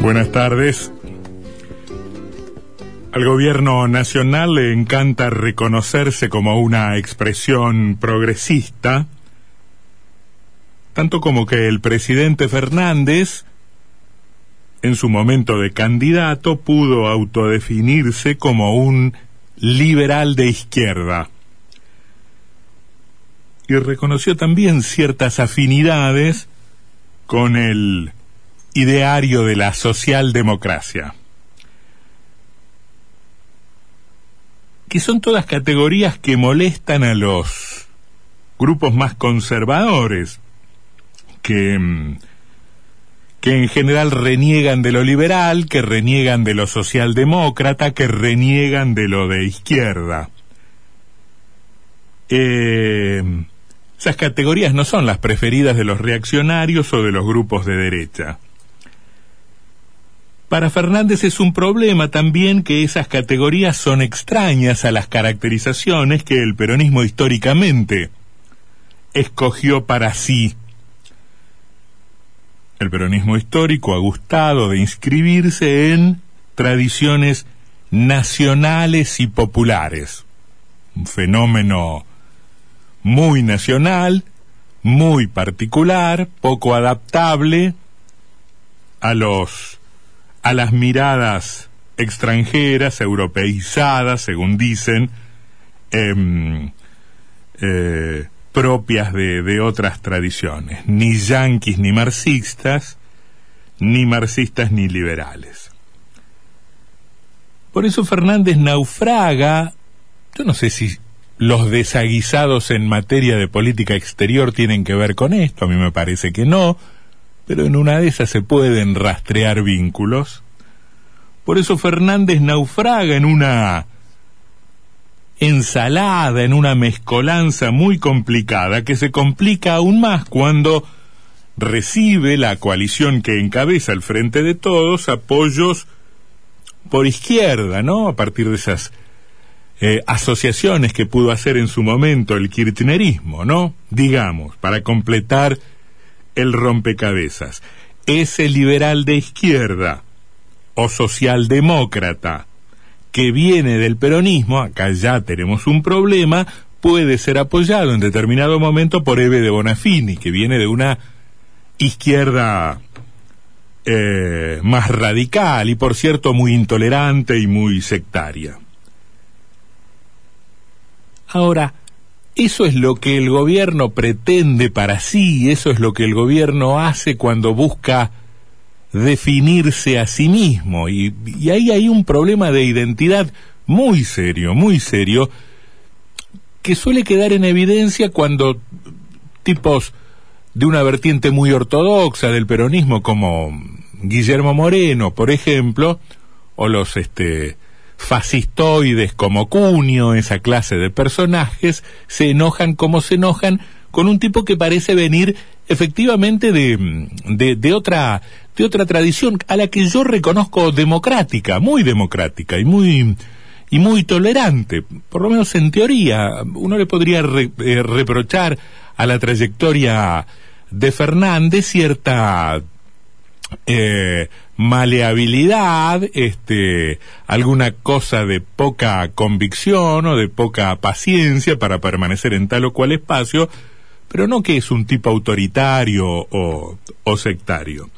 Buenas tardes. Al gobierno nacional le encanta reconocerse como una expresión progresista, tanto como que el presidente Fernández, en su momento de candidato, pudo autodefinirse como un liberal de izquierda. Y reconoció también ciertas afinidades con el ideario de la socialdemocracia. Que son todas categorías que molestan a los grupos más conservadores, que, mm, que en general reniegan de lo liberal, que reniegan de lo socialdemócrata, que reniegan de lo de izquierda. Eh, esas categorías no son las preferidas de los reaccionarios o de los grupos de derecha. Para Fernández es un problema también que esas categorías son extrañas a las caracterizaciones que el peronismo históricamente escogió para sí. El peronismo histórico ha gustado de inscribirse en tradiciones nacionales y populares. Un fenómeno muy nacional, muy particular, poco adaptable a los a las miradas extranjeras, europeizadas, según dicen, em, eh, propias de, de otras tradiciones, ni yanquis ni marxistas, ni marxistas ni liberales. Por eso Fernández naufraga, yo no sé si los desaguisados en materia de política exterior tienen que ver con esto, a mí me parece que no, pero en una de esas se pueden rastrear vínculos. Por eso Fernández naufraga en una ensalada, en una mezcolanza muy complicada, que se complica aún más cuando recibe la coalición que encabeza el Frente de Todos apoyos por izquierda, ¿no? A partir de esas eh, asociaciones que pudo hacer en su momento el kirchnerismo, ¿no? Digamos, para completar el rompecabezas. Ese liberal de izquierda o socialdemócrata que viene del peronismo, acá ya tenemos un problema, puede ser apoyado en determinado momento por Eve de Bonafini, que viene de una izquierda eh, más radical y por cierto muy intolerante y muy sectaria. Ahora, eso es lo que el gobierno pretende para sí, eso es lo que el gobierno hace cuando busca definirse a sí mismo. Y, ahí hay un problema de identidad muy serio, muy serio, que suele quedar en evidencia cuando tipos de una vertiente muy ortodoxa del peronismo como Guillermo Moreno, por ejemplo, o los este fascistoides como Cunio, esa clase de personajes, se enojan como se enojan con un tipo que parece venir efectivamente de, de, otra de otra tradición a la que yo reconozco democrática, muy democrática y muy y muy tolerante, por lo menos en teoría. Uno le podría eh, reprochar a la trayectoria de Fernández cierta eh, maleabilidad, este, alguna cosa de poca convicción o de poca paciencia para permanecer en tal o cual espacio, pero no que es un tipo autoritario o, o sectario.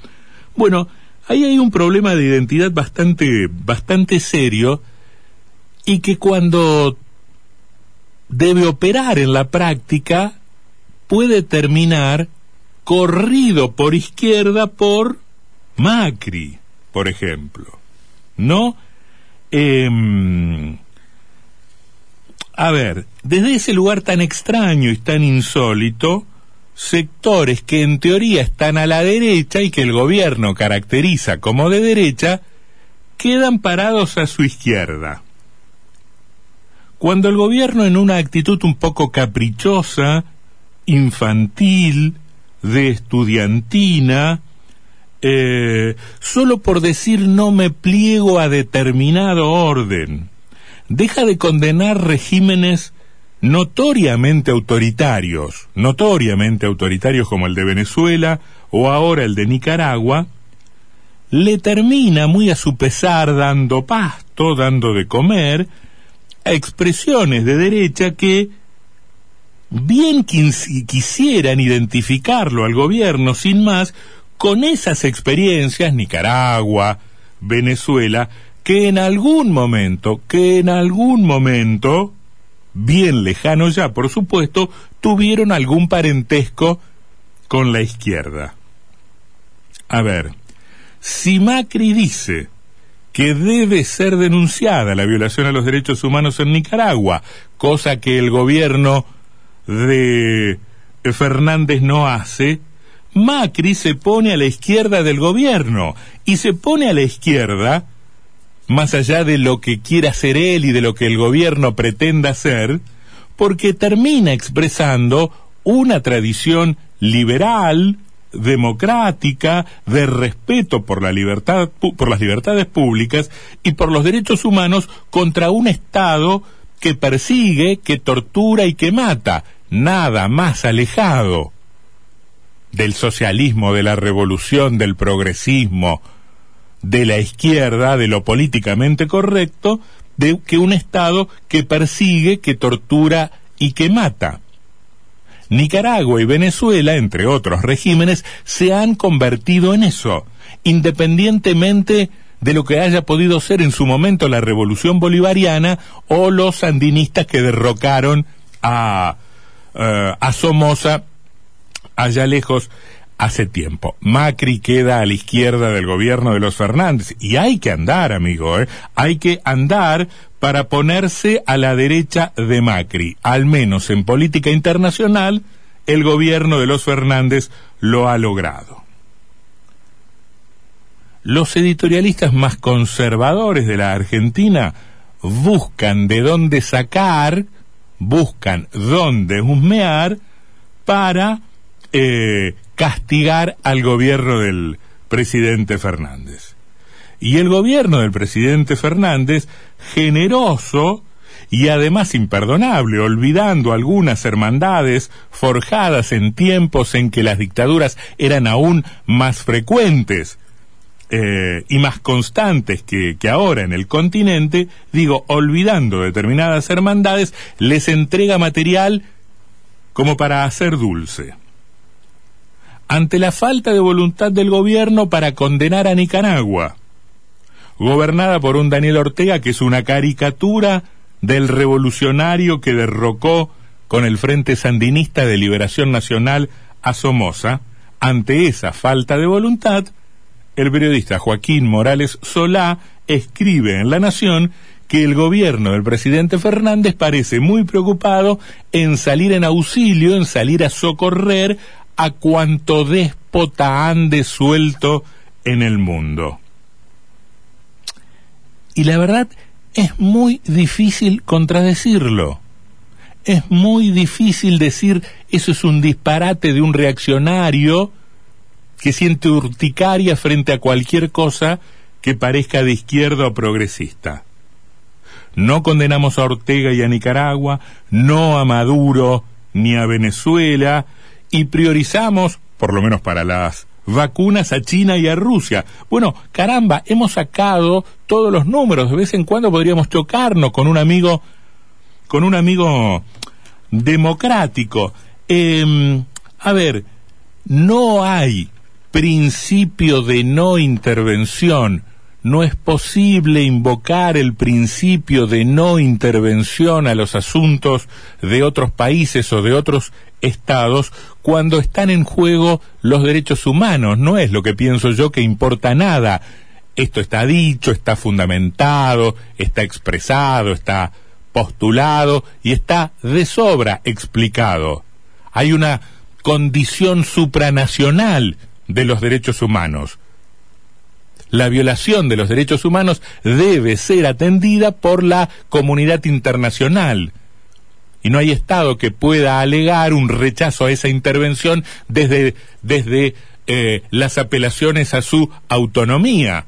Bueno, ahí hay un problema de identidad bastante, bastante serio y que cuando debe operar en la práctica puede terminar corrido por izquierda por Macri, por ejemplo. ¿No? Em, a ver, desde ese lugar tan extraño y tan insólito, sectores que en teoría están a la derecha y que el gobierno caracteriza como de derecha, quedan parados a su izquierda. Cuando el gobierno en una actitud un poco caprichosa, infantil, de estudiantina, eh, solo por decir no me pliego a determinado orden. Deja de condenar regímenes notoriamente autoritarios, notoriamente autoritarios como el de Venezuela o ahora el de Nicaragua, le termina muy a su pesar dando pasto, dando de comer, a expresiones de derecha que bien quisieran identificarlo al gobierno sin más con esas experiencias, Nicaragua, Venezuela, que en algún momento, que en algún momento, bien lejano ya por supuesto, tuvieron algún parentesco con la izquierda. A ver, si Macri dice que debe ser denunciada la violación a los derechos humanos en Nicaragua, cosa que el gobierno de Fernández no hace, Macri se pone a la izquierda del gobierno y se pone a la izquierda, más allá de lo que quiera hacer él y de lo que el gobierno pretenda hacer, porque termina expresando una tradición liberal, democrática, de respeto por la libertad, por las libertades públicas y por los derechos humanos contra un Estado que persigue, que tortura y que mata, nada más alejado del socialismo, de la revolución, del progresismo, de la izquierda, de lo políticamente correcto, de que un Estado que persigue, que tortura y que mata. Nicaragua y Venezuela, entre otros regímenes, se han convertido en eso, independientemente de lo que haya podido ser en su momento la revolución bolivariana o los sandinistas que derrocaron a, eh, a Somoza allá lejos hace tiempo. Macri queda a la izquierda del gobierno de los Fernández y hay que andar, amigo, ¿eh? hay que andar para ponerse a la derecha de Macri. Al menos en política internacional, el gobierno de los Fernández lo ha logrado. Los editorialistas más conservadores de la Argentina buscan de dónde sacar, buscan dónde husmear para eh, castigar al gobierno del presidente Fernández. Y el gobierno del presidente Fernández, generoso y además imperdonable, olvidando algunas hermandades forjadas en tiempos en que las dictaduras eran aún más frecuentes eh, y más constantes que, que ahora en el continente, digo, olvidando determinadas hermandades, les entrega material como para hacer dulce. Ante la falta de voluntad del gobierno para condenar a Nicaragua, gobernada por un Daniel Ortega que es una caricatura del revolucionario que derrocó con el Frente Sandinista de Liberación Nacional a Somoza, ante esa falta de voluntad, el periodista Joaquín Morales Solá escribe en La Nación que el gobierno del presidente Fernández parece muy preocupado en salir en auxilio, en salir a socorrer a cuanto déspota ande suelto en el mundo. Y la verdad es muy difícil contradecirlo. Es muy difícil decir eso es un disparate de un reaccionario que siente urticaria frente a cualquier cosa que parezca de izquierda o progresista. No condenamos a Ortega y a Nicaragua, no a Maduro ni a Venezuela, y priorizamos, por lo menos para las vacunas, a China y a Rusia. Bueno, caramba, hemos sacado todos los números, de vez en cuando podríamos chocarnos con un amigo, con un amigo democrático. Em, a ver, no hay principio de no intervención. No es posible invocar el principio de no intervención a los asuntos de otros países o de otros estados cuando están en juego los derechos humanos. No es lo que pienso yo que importa nada. Esto está dicho, está fundamentado, está expresado, está postulado y está de sobra explicado. Hay una condición supranacional de los derechos humanos. La violación de los derechos humanos debe ser atendida por la comunidad internacional. Y no hay Estado que pueda alegar un rechazo a esa intervención desde, desde eh, las apelaciones a su autonomía.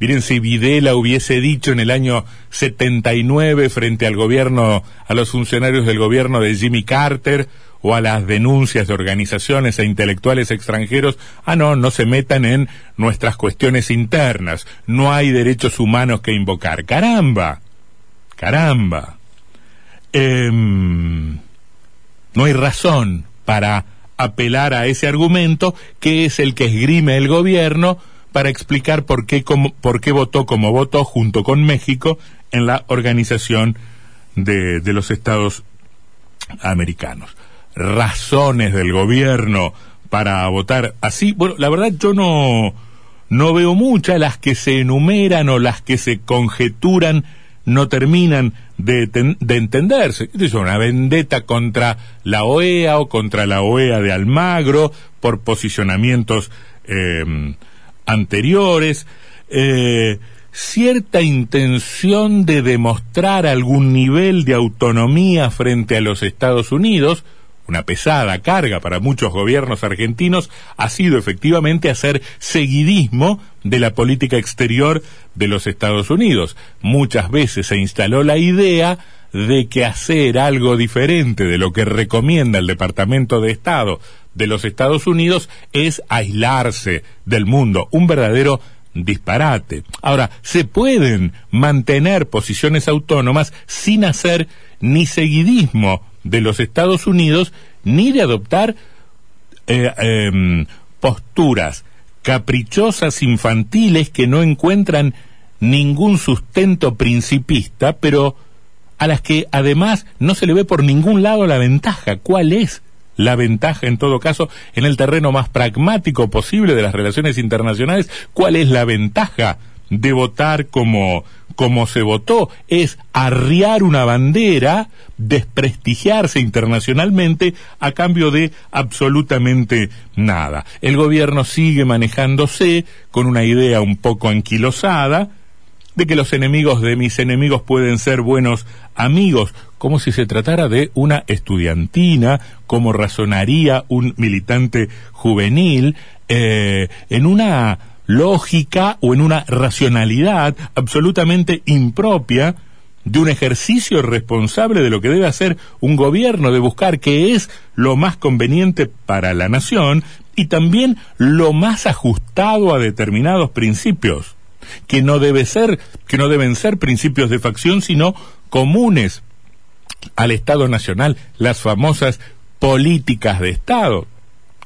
Miren si Videla hubiese dicho en el año 79 frente al gobierno, a los funcionarios del gobierno de Jimmy Carter, o a las denuncias de organizaciones e intelectuales extranjeros, ah, no, no se metan en nuestras cuestiones internas, no hay derechos humanos que invocar. Caramba, caramba. Em, no hay razón para apelar a ese argumento que es el que esgrime el gobierno para explicar por qué, por qué votó como votó junto con México en la organización de, de los Estados Americanos. Razones del gobierno para votar así. Bueno, la verdad yo no, no veo muchas, las que se enumeran o las que se conjeturan no terminan de, de entenderse. Es una vendetta contra la OEA o contra la OEA de Almagro por posicionamientos eh, anteriores. Eh, cierta intención de demostrar algún nivel de autonomía frente a los Estados Unidos, una pesada carga para muchos gobiernos argentinos, ha sido efectivamente hacer seguidismo de la política exterior de los Estados Unidos. Muchas veces se instaló la idea de que hacer algo diferente de lo que recomienda el Departamento de Estado de los Estados Unidos es aislarse del mundo, un verdadero disparate. Ahora, se pueden mantener posiciones autónomas sin hacer ni seguidismo de los Estados Unidos ni de adoptar eh, em, posturas caprichosas infantiles que no encuentran ningún sustento principista, pero a las que además no se le ve por ningún lado la ventaja. ¿Cuál es la ventaja en todo caso en el terreno más pragmático posible de las relaciones internacionales? ¿Cuál es la ventaja de votar como como se votó, es arriar una bandera, desprestigiarse internacionalmente a cambio de absolutamente nada. El gobierno sigue manejándose con una idea un poco anquilosada de que los enemigos de mis enemigos pueden ser buenos amigos, como si se tratara de una estudiantina, como razonaría un militante juvenil, eh, en una lógica o en una racionalidad absolutamente impropia de un ejercicio responsable de lo que debe hacer un gobierno, de buscar qué es lo más conveniente para la nación y también lo más ajustado a determinados principios, que no debe ser, que no deben ser principios de facción, sino comunes al Estado Nacional, las famosas políticas de Estado.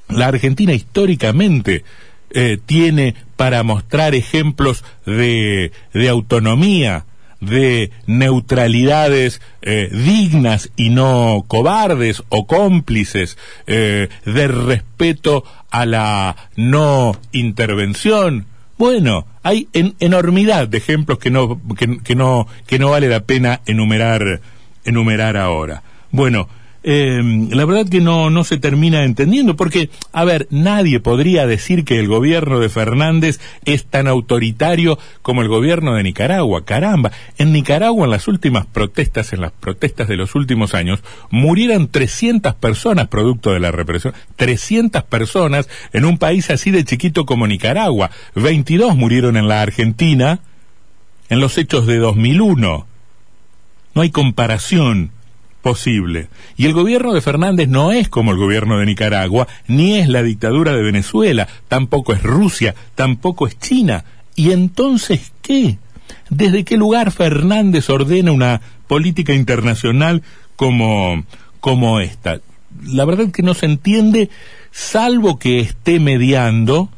La Argentina históricamente eh, tiene para mostrar ejemplos de, de autonomía, de neutralidades eh, dignas y no cobardes o cómplices, eh, de respeto a la no intervención. Bueno, hay en, enormidad de ejemplos que no, que, que, no, que no vale la pena enumerar, enumerar ahora. Bueno, eh, la verdad que no, no se termina entendiendo, porque, a ver, nadie podría decir que el gobierno de Fernández es tan autoritario como el gobierno de Nicaragua. Caramba, en Nicaragua en las últimas protestas, en las protestas de los últimos años, murieron 300 personas producto de la represión. 300 personas en un país así de chiquito como Nicaragua. 22 murieron en la Argentina en los hechos de 2001. No hay comparación posible. Y el gobierno de Fernández no es como el gobierno de Nicaragua, ni es la dictadura de Venezuela, tampoco es Rusia, tampoco es China. ¿Y entonces qué? ¿Desde qué lugar Fernández ordena una política internacional como, como esta? La verdad que no se entiende, salvo que esté mediando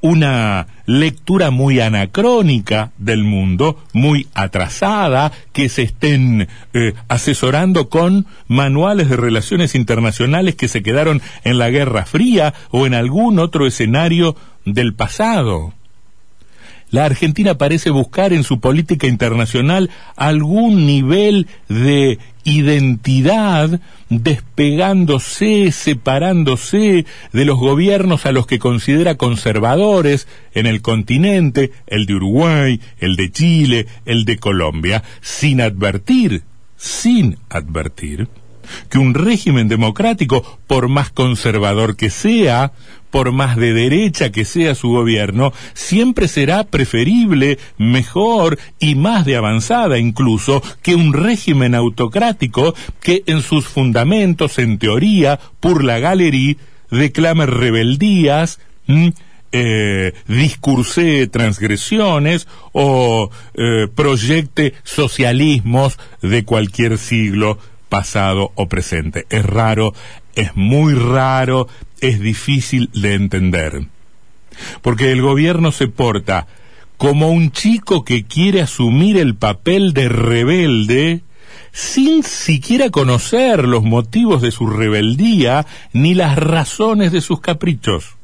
una lectura muy anacrónica del mundo, muy atrasada, que se estén eh, asesorando con manuales de relaciones internacionales que se quedaron en la Guerra Fría o en algún otro escenario del pasado. La Argentina parece buscar en su política internacional algún nivel de identidad despegándose, separándose de los gobiernos a los que considera conservadores en el continente, el de Uruguay, el de Chile, el de Colombia, sin advertir, sin advertir que un régimen democrático, por más conservador que sea, por más de derecha que sea su gobierno, siempre será preferible, mejor y más de avanzada incluso que un régimen autocrático que en sus fundamentos, en teoría, por la galería, declame rebeldías, eh, discurse transgresiones o eh, proyecte socialismos de cualquier siglo pasado o presente. Es raro, es muy raro, es difícil de entender. Porque el gobierno se porta como un chico que quiere asumir el papel de rebelde sin siquiera conocer los motivos de su rebeldía ni las razones de sus caprichos.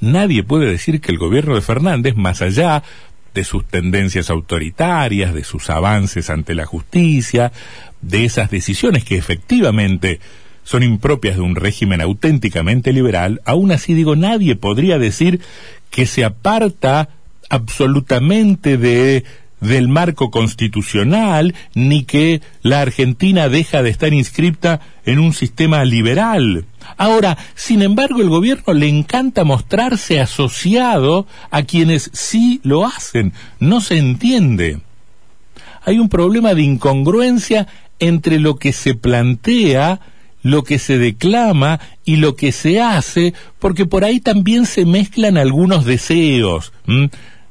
Nadie puede decir que el gobierno de Fernández, más allá de sus tendencias autoritarias, de sus avances ante la justicia, de esas decisiones que efectivamente son impropias de un régimen auténticamente liberal, aún así digo, nadie podría decir que se aparta absolutamente de del marco constitucional, ni que la Argentina deja de estar inscripta en un sistema liberal. Ahora, sin embargo, el gobierno le encanta mostrarse asociado a quienes sí lo hacen. No se entiende. Hay un problema de incongruencia entre lo que se plantea, lo que se declama y lo que se hace, porque por ahí también se mezclan algunos deseos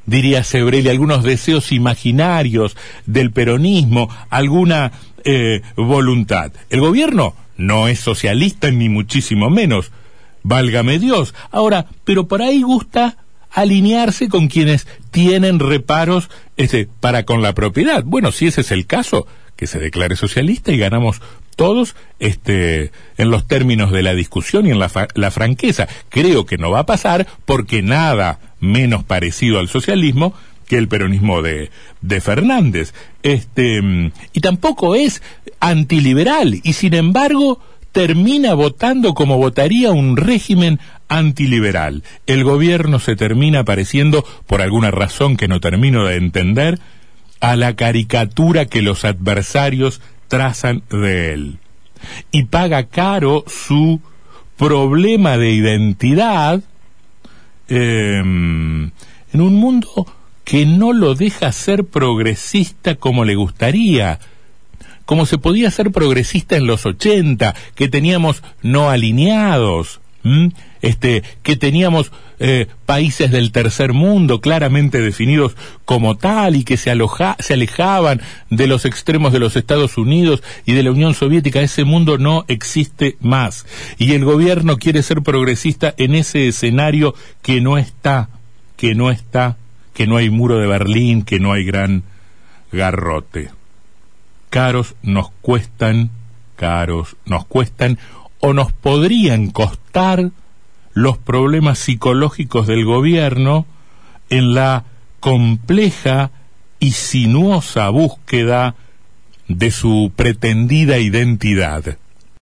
diría Sebrelli, algunos deseos imaginarios del peronismo, alguna eh, voluntad. El gobierno no es socialista ni muchísimo menos, válgame Dios. Ahora, pero por ahí gusta alinearse con quienes tienen reparos este, para con la propiedad. Bueno, si ese es el caso, que se declare socialista y ganamos todos este, en los términos de la discusión y en la, la franqueza. Creo que no va a pasar porque nada menos parecido al socialismo que el peronismo de, de Fernández. Este, y tampoco es antiliberal y sin embargo termina votando como votaría un régimen antiliberal. El gobierno se termina pareciendo, por alguna razón que no termino de entender, a la caricatura que los adversarios trazan de él. Y paga caro su problema de identidad em, en un mundo que no lo deja ser progresista como le gustaría, como se podía ser progresista en los 80, que teníamos no alineados, este, que teníamos eh, países del tercer mundo claramente definidos como tal y que se, se alejaban de los extremos de los Estados Unidos y de la Unión Soviética. Ese mundo no existe más. Y el gobierno quiere ser progresista en ese escenario que no está, que no está, que no hay muro de Berlín, que no hay gran garrote. Caros nos cuestan, caros nos cuestan o nos podrían costar los problemas psicológicos del gobierno en la compleja y sinuosa búsqueda de su pretendida identidad.